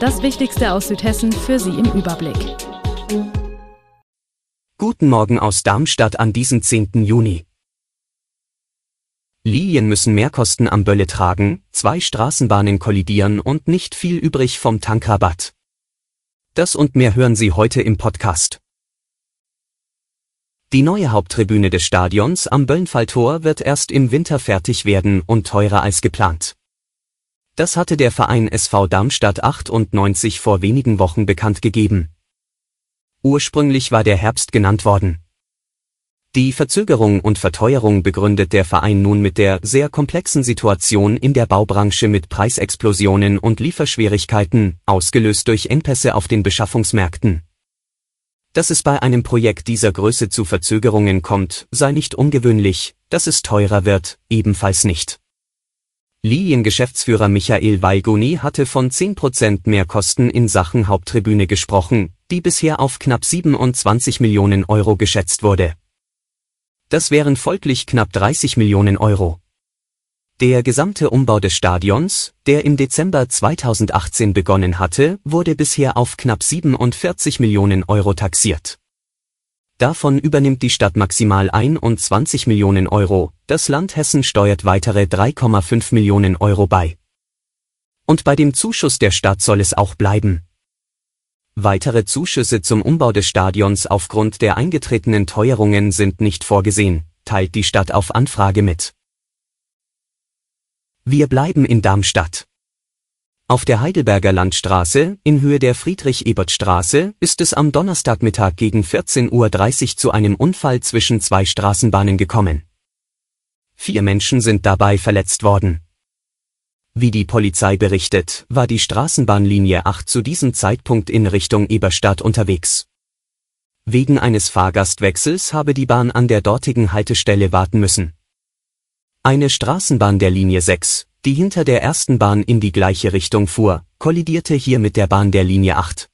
Das Wichtigste aus Südhessen für Sie im Überblick. Guten Morgen aus Darmstadt an diesem 10. Juni. Linien müssen Mehrkosten am Bölle tragen, zwei Straßenbahnen kollidieren und nicht viel übrig vom Tankrabatt. Das und mehr hören Sie heute im Podcast. Die neue Haupttribüne des Stadions am Böllenfalltor wird erst im Winter fertig werden und teurer als geplant. Das hatte der Verein SV Darmstadt 98 vor wenigen Wochen bekannt gegeben. Ursprünglich war der Herbst genannt worden. Die Verzögerung und Verteuerung begründet der Verein nun mit der sehr komplexen Situation in der Baubranche mit Preisexplosionen und Lieferschwierigkeiten, ausgelöst durch Engpässe auf den Beschaffungsmärkten. Dass es bei einem Projekt dieser Größe zu Verzögerungen kommt, sei nicht ungewöhnlich, dass es teurer wird, ebenfalls nicht. Lilien-Geschäftsführer Michael Weigoni hatte von 10% mehr Kosten in Sachen Haupttribüne gesprochen, die bisher auf knapp 27 Millionen Euro geschätzt wurde. Das wären folglich knapp 30 Millionen Euro. Der gesamte Umbau des Stadions, der im Dezember 2018 begonnen hatte, wurde bisher auf knapp 47 Millionen Euro taxiert. Davon übernimmt die Stadt maximal 21 Millionen Euro, das Land Hessen steuert weitere 3,5 Millionen Euro bei. Und bei dem Zuschuss der Stadt soll es auch bleiben. Weitere Zuschüsse zum Umbau des Stadions aufgrund der eingetretenen Teuerungen sind nicht vorgesehen, teilt die Stadt auf Anfrage mit. Wir bleiben in Darmstadt. Auf der Heidelberger Landstraße, in Höhe der Friedrich-Ebert-Straße, ist es am Donnerstagmittag gegen 14.30 Uhr zu einem Unfall zwischen zwei Straßenbahnen gekommen. Vier Menschen sind dabei verletzt worden. Wie die Polizei berichtet, war die Straßenbahnlinie 8 zu diesem Zeitpunkt in Richtung Eberstadt unterwegs. Wegen eines Fahrgastwechsels habe die Bahn an der dortigen Haltestelle warten müssen. Eine Straßenbahn der Linie 6, die hinter der ersten Bahn in die gleiche Richtung fuhr, kollidierte hier mit der Bahn der Linie 8.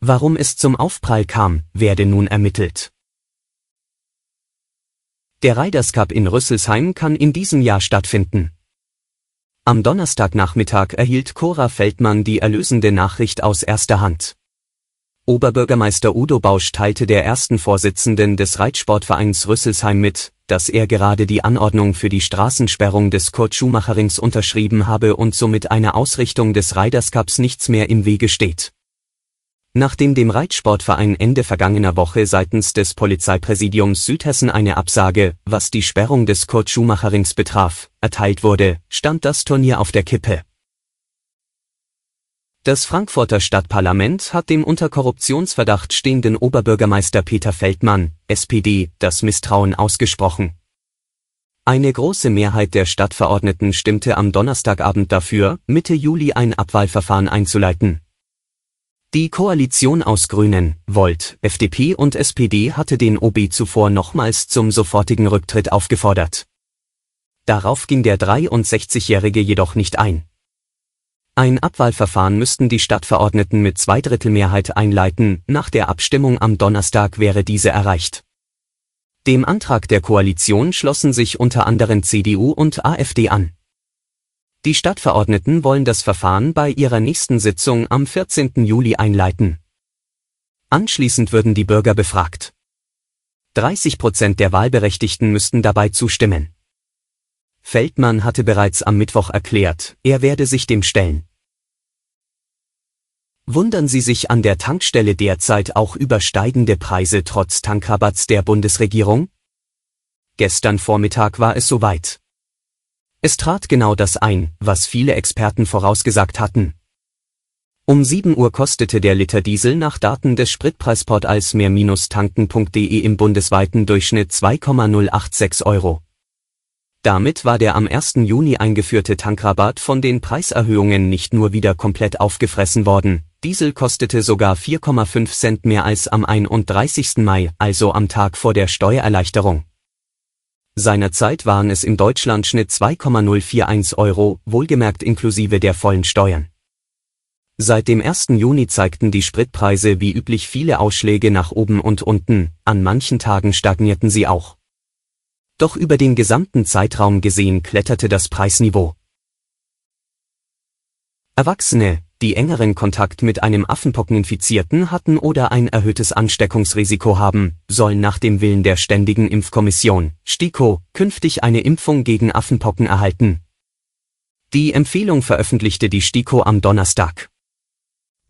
Warum es zum Aufprall kam, werde nun ermittelt. Der Riders Cup in Rüsselsheim kann in diesem Jahr stattfinden. Am Donnerstagnachmittag erhielt Cora Feldmann die erlösende Nachricht aus erster Hand. Oberbürgermeister Udo Bausch teilte der ersten Vorsitzenden des Reitsportvereins Rüsselsheim mit, dass er gerade die Anordnung für die Straßensperrung des Kurt Schumacher Rings unterschrieben habe und somit einer Ausrichtung des Riders Cups nichts mehr im Wege steht. Nachdem dem Reitsportverein Ende vergangener Woche seitens des Polizeipräsidiums Südhessen eine Absage, was die Sperrung des Kurt Schumacher Rings betraf, erteilt wurde, stand das Turnier auf der Kippe. Das Frankfurter Stadtparlament hat dem unter Korruptionsverdacht stehenden Oberbürgermeister Peter Feldmann, SPD, das Misstrauen ausgesprochen. Eine große Mehrheit der Stadtverordneten stimmte am Donnerstagabend dafür, Mitte Juli ein Abwahlverfahren einzuleiten. Die Koalition aus Grünen, Volt, FDP und SPD hatte den OB zuvor nochmals zum sofortigen Rücktritt aufgefordert. Darauf ging der 63-Jährige jedoch nicht ein. Ein Abwahlverfahren müssten die Stadtverordneten mit Zweidrittelmehrheit einleiten, nach der Abstimmung am Donnerstag wäre diese erreicht. Dem Antrag der Koalition schlossen sich unter anderem CDU und AfD an. Die Stadtverordneten wollen das Verfahren bei ihrer nächsten Sitzung am 14. Juli einleiten. Anschließend würden die Bürger befragt. 30 Prozent der Wahlberechtigten müssten dabei zustimmen. Feldmann hatte bereits am Mittwoch erklärt, er werde sich dem stellen. Wundern Sie sich an der Tankstelle derzeit auch über steigende Preise trotz Tankrabatts der Bundesregierung? Gestern Vormittag war es soweit. Es trat genau das ein, was viele Experten vorausgesagt hatten. Um 7 Uhr kostete der Liter Diesel nach Daten des Spritpreisportals mehr-tanken.de im bundesweiten Durchschnitt 2,086 Euro. Damit war der am 1. Juni eingeführte Tankrabatt von den Preiserhöhungen nicht nur wieder komplett aufgefressen worden, Diesel kostete sogar 4,5 Cent mehr als am 31. Mai, also am Tag vor der Steuererleichterung. Seinerzeit waren es im Deutschlandschnitt 2,041 Euro, wohlgemerkt inklusive der vollen Steuern. Seit dem 1. Juni zeigten die Spritpreise wie üblich viele Ausschläge nach oben und unten, an manchen Tagen stagnierten sie auch. Doch über den gesamten Zeitraum gesehen kletterte das Preisniveau. Erwachsene, die engeren Kontakt mit einem Affenpockeninfizierten hatten oder ein erhöhtes Ansteckungsrisiko haben, sollen nach dem Willen der Ständigen Impfkommission, STIKO, künftig eine Impfung gegen Affenpocken erhalten. Die Empfehlung veröffentlichte die STIKO am Donnerstag.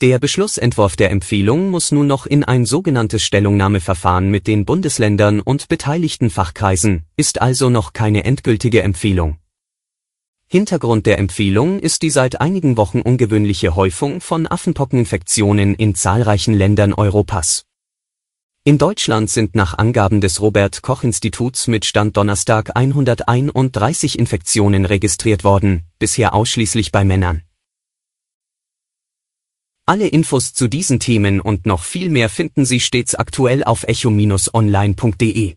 Der Beschlussentwurf der Empfehlung muss nun noch in ein sogenanntes Stellungnahmeverfahren mit den Bundesländern und beteiligten Fachkreisen, ist also noch keine endgültige Empfehlung. Hintergrund der Empfehlung ist die seit einigen Wochen ungewöhnliche Häufung von Affenpockeninfektionen in zahlreichen Ländern Europas. In Deutschland sind nach Angaben des Robert Koch Instituts mit Stand Donnerstag 131 Infektionen registriert worden, bisher ausschließlich bei Männern. Alle Infos zu diesen Themen und noch viel mehr finden Sie stets aktuell auf echo-online.de.